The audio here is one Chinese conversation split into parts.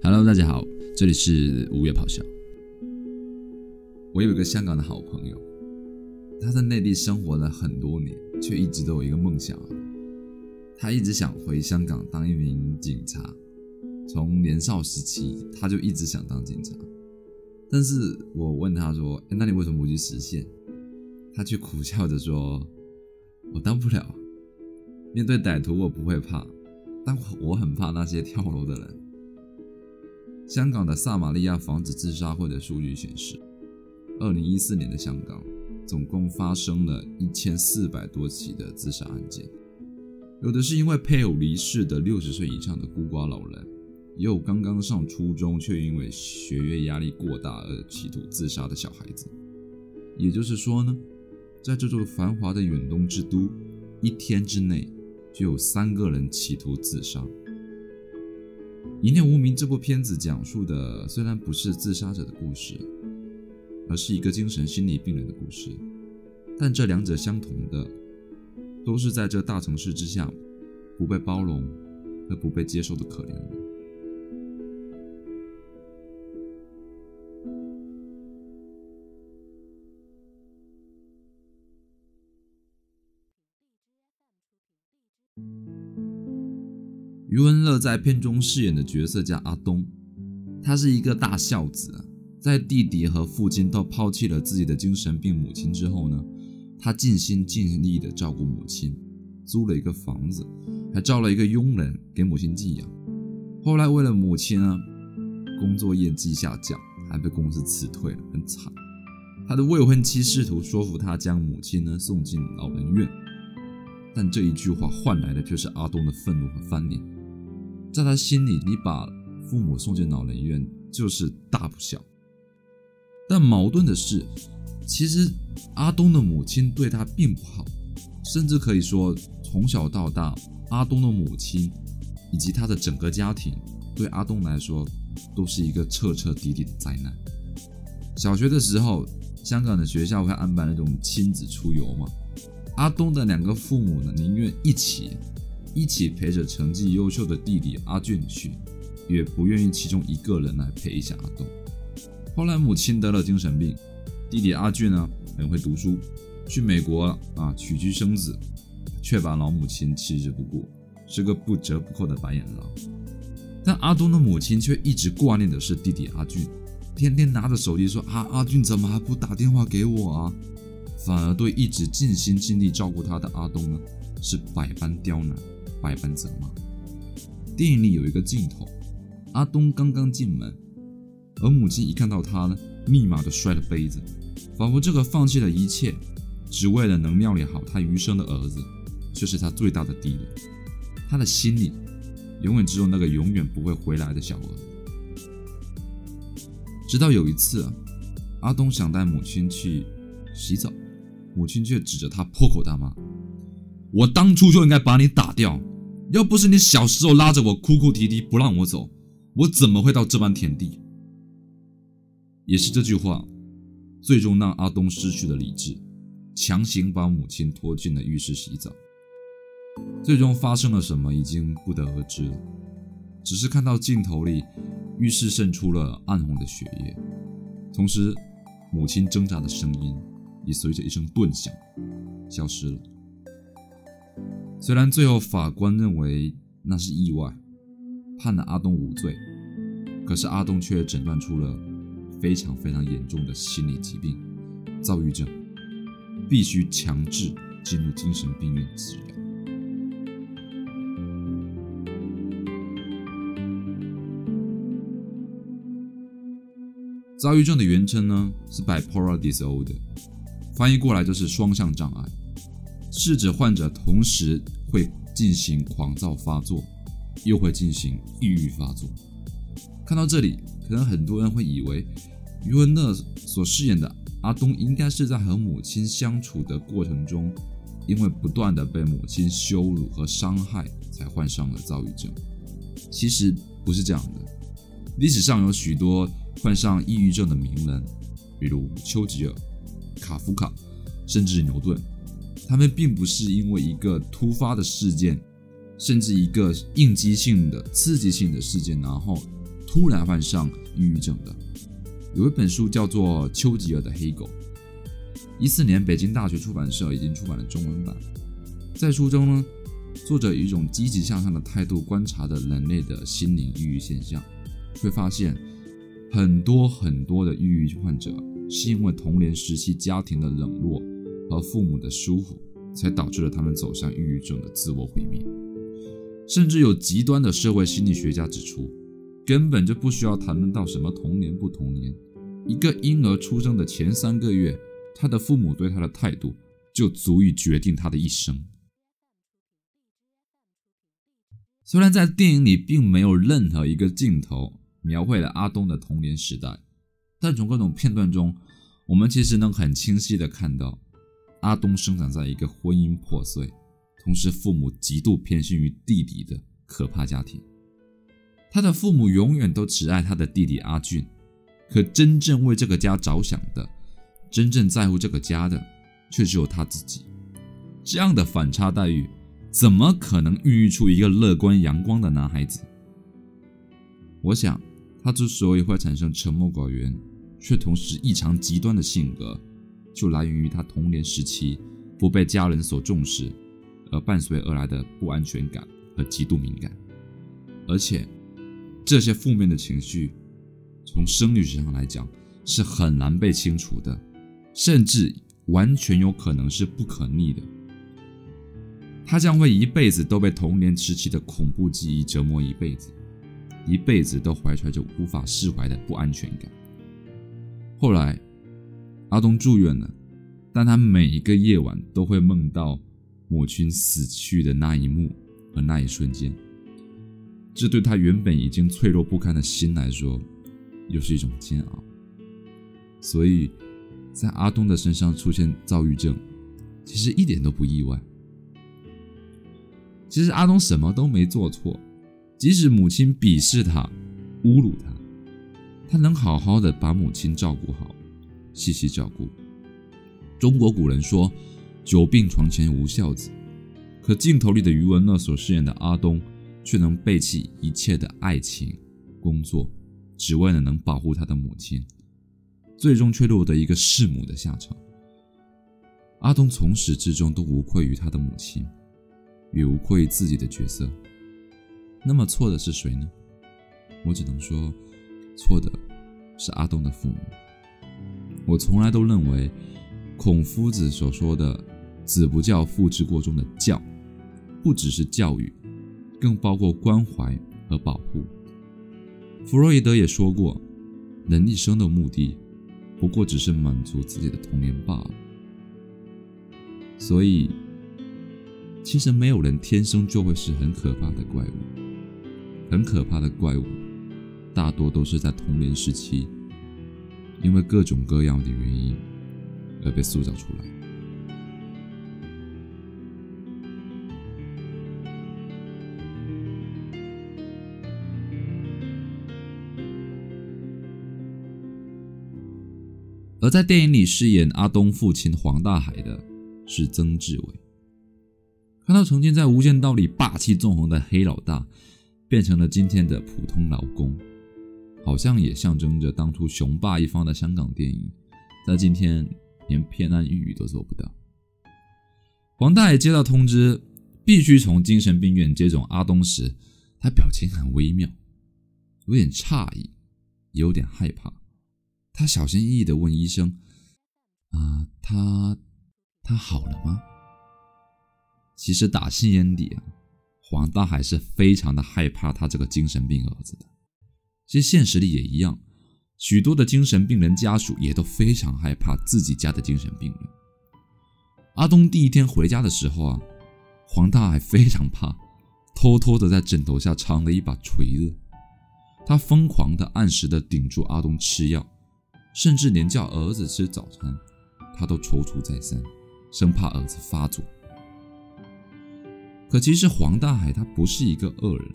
Hello，大家好，这里是五月咆哮。我有一个香港的好朋友，他在内地生活了很多年，却一直都有一个梦想，他一直想回香港当一名警察。从年少时期，他就一直想当警察。但是我问他说：“哎，那你为什么不去实现？”他却苦笑着说：“我当不了。面对歹徒，我不会怕，但我很怕那些跳楼的人。”香港的撒玛利亚防止自杀会的数据显示，二零一四年的香港总共发生了一千四百多起的自杀案件，有的是因为配偶离世的六十岁以上的孤寡老人，也有刚刚上初中却因为学业压力过大而企图自杀的小孩子。也就是说呢，在这座繁华的远东之都，一天之内就有三个人企图自杀。《一念无名》这部片子讲述的虽然不是自杀者的故事，而是一个精神心理病人的故事，但这两者相同的，都是在这大城市之下不被包容和不被接受的可怜人。余文乐在片中饰演的角色叫阿东，他是一个大孝子，在弟弟和父亲都抛弃了自己的精神病母亲之后呢，他尽心尽力的照顾母亲，租了一个房子，还招了一个佣人给母亲寄养。后来为了母亲呢，工作业绩下降，还被公司辞退了，很惨。他的未婚妻试图说服他将母亲呢送进老人院，但这一句话换来的却是阿东的愤怒和翻脸。在他心里，你把父母送进老人院就是大不孝。但矛盾的是，其实阿东的母亲对他并不好，甚至可以说从小到大，阿东的母亲以及他的整个家庭对阿东来说都是一个彻彻底底的灾难。小学的时候，香港的学校会安排那种亲子出游嘛？阿东的两个父母呢，宁愿一起。一起陪着成绩优秀的弟弟阿俊去，也不愿意其中一个人来陪一下阿东。后来母亲得了精神病，弟弟阿俊呢很会读书，去美国啊娶妻生子，却把老母亲弃之不顾，是个不折不扣的白眼狼。但阿东的母亲却一直挂念的是弟弟阿俊，天天拿着手机说啊阿俊怎么还不打电话给我啊？反而对一直尽心尽力照顾他的阿东呢是百般刁难。百般责骂。电影里有一个镜头，阿东刚刚进门，而母亲一看到他呢，立马就摔了杯子，仿佛这个放弃了一切，只为了能料理好他余生的儿子，却是他最大的敌人。他的心里永远只有那个永远不会回来的小儿子。直到有一次，阿东想带母亲去洗澡，母亲却指着他破口大骂：“我当初就应该把你打掉！”要不是你小时候拉着我哭哭啼啼不让我走，我怎么会到这般田地？也是这句话，最终让阿东失去了理智，强行把母亲拖进了浴室洗澡。最终发生了什么，已经不得而知了。只是看到镜头里，浴室渗出了暗红的血液，同时，母亲挣扎的声音也随着一声顿响消失了。虽然最后法官认为那是意外，判了阿东无罪，可是阿东却诊断出了非常非常严重的心理疾病——躁郁症，必须强制进入精神病院治疗。躁郁症的原称呢是 bipolar disorder，翻译过来就是双向障碍。是指患者同时会进行狂躁发作，又会进行抑郁发作。看到这里，可能很多人会以为余文乐所饰演的阿东应该是在和母亲相处的过程中，因为不断的被母亲羞辱和伤害，才患上了躁郁症。其实不是这样的。历史上有许多患上抑郁症的名人，比如丘吉尔、卡夫卡，甚至牛顿。他们并不是因为一个突发的事件甚至一个应激性的、刺激性的事件，然后突然患上抑郁症的。有一本书叫做《丘吉尔的黑狗》，一四年北京大学出版社已经出版了中文版。在书中呢，作者以一种积极向上的态度观察着人类的心灵抑郁现象，会发现很多很多的抑郁患者是因为童年时期家庭的冷落和父母的疏忽，才导致了他们走向抑郁症的自我毁灭。甚至有极端的社会心理学家指出。根本就不需要谈论到什么童年不童年，一个婴儿出生的前三个月，他的父母对他的态度就足以决定他的一生。虽然在电影里并没有任何一个镜头描绘了阿东的童年时代，但从各种片段中，我们其实能很清晰的看到，阿东生长在一个婚姻破碎，同时父母极度偏心于弟弟的可怕家庭。他的父母永远都只爱他的弟弟阿俊，可真正为这个家着想的，真正在乎这个家的，却只有他自己。这样的反差待遇，怎么可能孕育出一个乐观阳光的男孩子？我想，他之所以会产生沉默寡言，却同时异常极端的性格，就来源于他童年时期不被家人所重视，而伴随而来的不安全感和极度敏感，而且。这些负面的情绪，从生理学上来讲是很难被清除的，甚至完全有可能是不可逆的。他将会一辈子都被童年时期的恐怖记忆折磨一辈子，一辈子都怀揣着无法释怀的不安全感。后来，阿东住院了，但他每一个夜晚都会梦到母亲死去的那一幕和那一瞬间。这对他原本已经脆弱不堪的心来说，又是一种煎熬。所以，在阿东的身上出现躁郁症，其实一点都不意外。其实阿东什么都没做错，即使母亲鄙视他、侮辱他，他能好好的把母亲照顾好，细细照顾。中国古人说“久病床前无孝子”，可镜头里的余文乐所饰演的阿东。却能背弃一切的爱情、工作，只为了能保护他的母亲，最终却落得一个弑母的下场。阿东从始至终都无愧于他的母亲，也无愧于自己的角色。那么错的是谁呢？我只能说，错的是阿东的父母。我从来都认为，孔夫子所说的“子不教，父之过”中的“教”，不只是教育。更包括关怀和保护。弗洛伊德也说过，人一生的目的，不过只是满足自己的童年罢了。所以，其实没有人天生就会是很可怕的怪物。很可怕的怪物，大多都是在童年时期，因为各种各样的原因而被塑造出来。而在电影里饰演阿东父亲黄大海的是曾志伟。看到曾经在《无间道》里霸气纵横的黑老大，变成了今天的普通老公，好像也象征着当初雄霸一方的香港电影，在今天连偏安一隅都做不到。黄大海接到通知，必须从精神病院接走阿东时，他表情很微妙，有点诧异，有点害怕。他小心翼翼地问医生：“啊，他他好了吗？”其实打心眼底啊，黄大海是非常的害怕他这个精神病儿子的。其实现实里也一样，许多的精神病人家属也都非常害怕自己家的精神病人。阿东第一天回家的时候啊，黄大海非常怕，偷偷的在枕头下藏了一把锤子，他疯狂的按时的顶住阿东吃药。甚至连叫儿子吃早餐，他都踌躇再三，生怕儿子发作。可其实黄大海他不是一个恶人，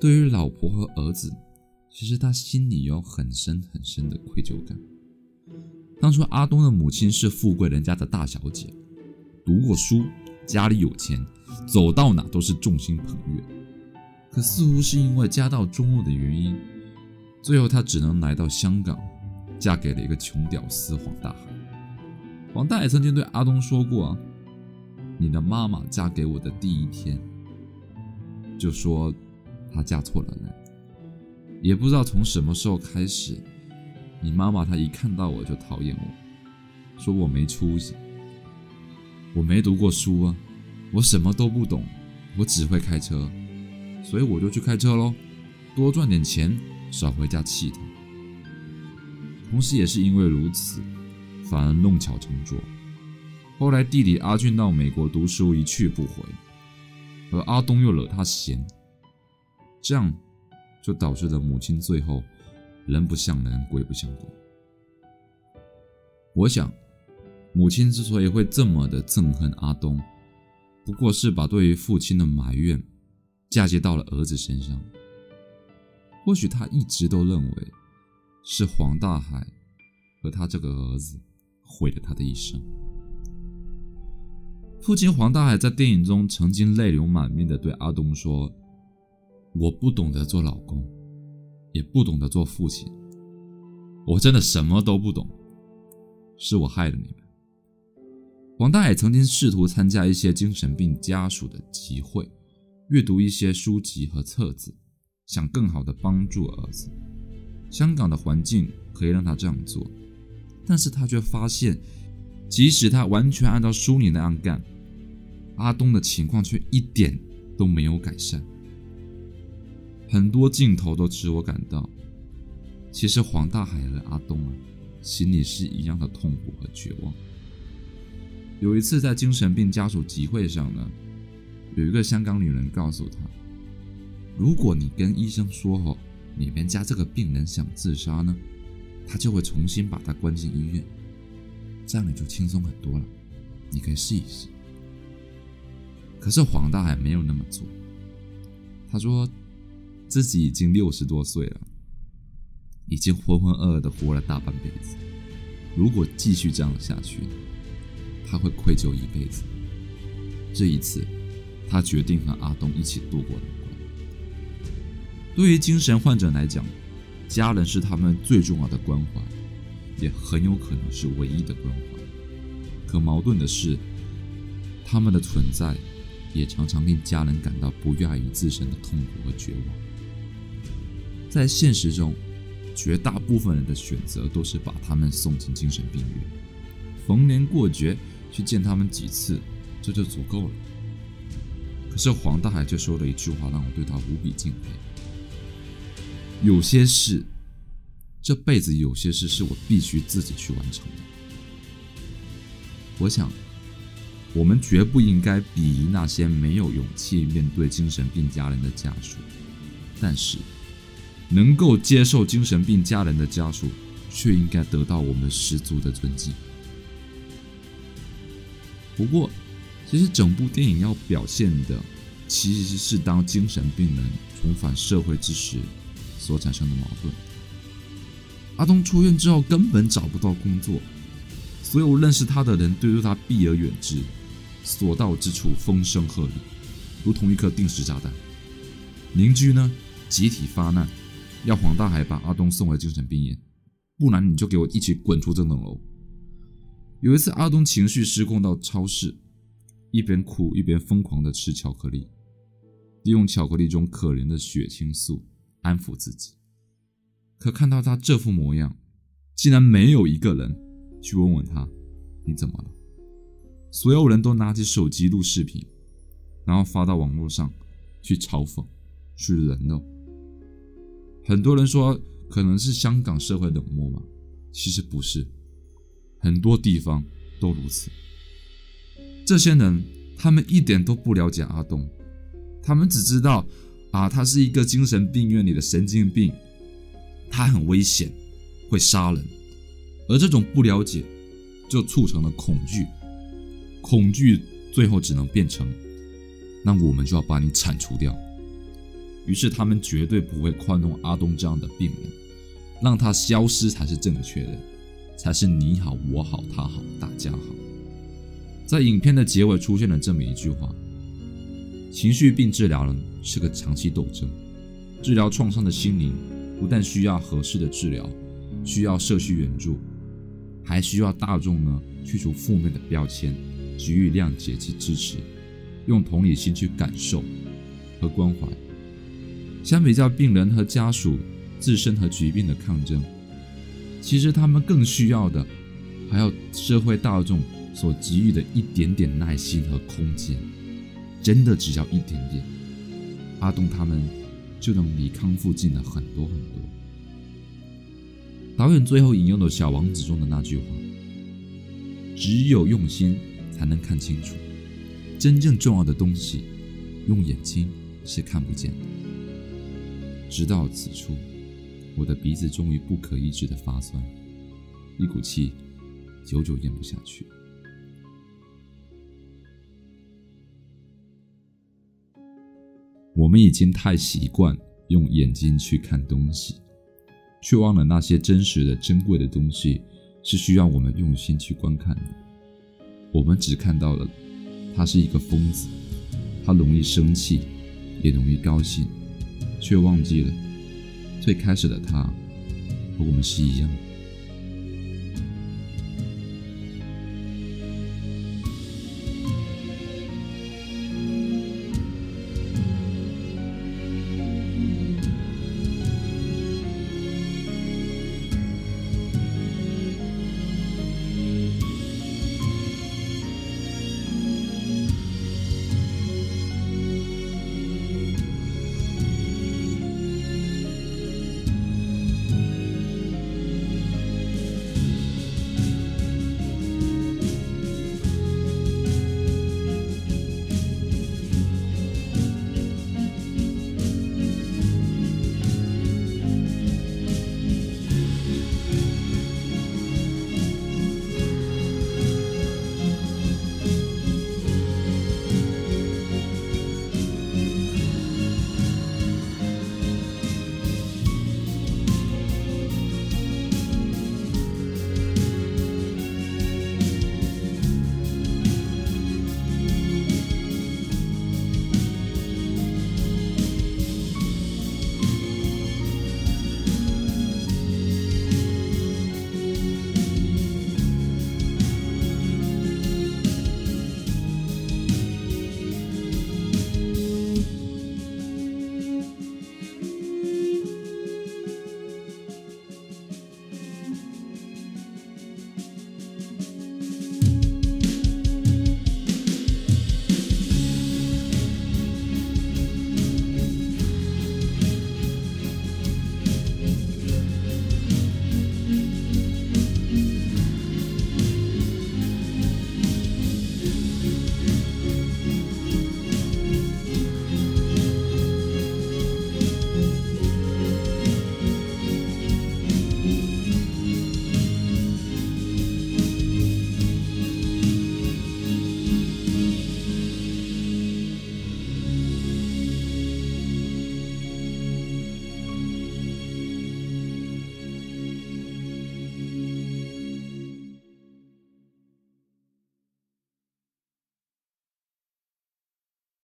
对于老婆和儿子，其实他心里有很深很深的愧疚感。当初阿东的母亲是富贵人家的大小姐，读过书，家里有钱，走到哪都是众星捧月。可似乎是因为家道中落的原因，最后她只能来到香港，嫁给了一个穷屌丝黄大海。黄大海曾经对阿东说过：“，你的妈妈嫁给我的第一天，就说她嫁错了人，也不知道从什么时候开始，你妈妈她一看到我就讨厌我，说我没出息，我没读过书啊，我什么都不懂，我只会开车。”所以我就去开车喽，多赚点钱，少回家气她。同时，也是因为如此，反而弄巧成拙。后来弟弟阿俊到美国读书，一去不回，而阿东又惹他嫌，这样就导致了母亲最后人不像人，鬼不像鬼。我想，母亲之所以会这么的憎恨阿东，不过是把对于父亲的埋怨。嫁接到了儿子身上，或许他一直都认为是黄大海和他这个儿子毁了他的一生。父亲黄大海在电影中曾经泪流满面的对阿东说：“我不懂得做老公，也不懂得做父亲，我真的什么都不懂，是我害了你们。”黄大海曾经试图参加一些精神病家属的集会。阅读一些书籍和册子，想更好的帮助儿子。香港的环境可以让他这样做，但是他却发现，即使他完全按照书里那样干，阿东的情况却一点都没有改善。很多镜头都使我感到，其实黄大海和阿东啊，心里是一样的痛苦和绝望。有一次在精神病家属集会上呢。有一个香港女人告诉他：“如果你跟医生说哦，你们家这个病人想自杀呢，他就会重新把他关进医院，这样你就轻松很多了。你可以试一试。”可是黄大海没有那么做。他说自己已经六十多岁了，已经浑浑噩噩的活了大半辈子，如果继续这样下去，他会愧疚一辈子。这一次。他决定和阿东一起度过难关。对于精神患者来讲，家人是他们最重要的关怀，也很有可能是唯一的关怀。可矛盾的是，他们的存在也常常令家人感到不亚于自身的痛苦和绝望。在现实中，绝大部分人的选择都是把他们送进精神病院，逢年过节去见他们几次，这就足够了。可是黄大海却说了一句话，让我对他无比敬佩。有些事，这辈子有些事是我必须自己去完成的。我想，我们绝不应该鄙夷那些没有勇气面对精神病家人的家属，但是，能够接受精神病家人的家属，却应该得到我们十足的尊敬。不过。其实整部电影要表现的，其实是当精神病人重返社会之时所产生的矛盾。阿东出院之后根本找不到工作，所有认识他的人对他避而远之，所到之处风声鹤唳，如同一颗定时炸弹。邻居呢集体发难，要黄大海把阿东送回精神病院，不然你就给我一起滚出这栋楼。有一次，阿东情绪失控到超市。一边哭一边疯狂地吃巧克力，利用巧克力中可怜的血清素安抚自己。可看到他这副模样，竟然没有一个人去问问他：“你怎么了？”所有人都拿起手机录视频，然后发到网络上去嘲讽、去人肉。很多人说可能是香港社会冷漠吧，其实不是，很多地方都如此。这些人，他们一点都不了解阿东，他们只知道，啊，他是一个精神病院里的神经病，他很危险，会杀人，而这种不了解，就促成了恐惧，恐惧最后只能变成，那我们就要把你铲除掉。于是他们绝对不会宽容阿东这样的病人，让他消失才是正确的，才是你好我好他好大家好。在影片的结尾出现了这么一句话：“情绪病治疗呢是个长期斗争，治疗创伤的心灵不但需要合适的治疗，需要社区援助，还需要大众呢去除负面的标签，给予谅解及支持，用同理心去感受和关怀。相比较病人和家属自身和疾病的抗争，其实他们更需要的还有社会大众。”所给予的一点点耐心和空间，真的只要一点点，阿东他们就能离康复近了很多很多。导演最后引用了《小王子》中的那句话：“只有用心才能看清楚，真正重要的东西，用眼睛是看不见的。”直到此处，我的鼻子终于不可抑制的发酸，一股气久久咽不下去。我们已经太习惯用眼睛去看东西，却忘了那些真实的、珍贵的东西是需要我们用心去观看的。我们只看到了他是一个疯子，他容易生气，也容易高兴，却忘记了最开始的他和我们是一样的。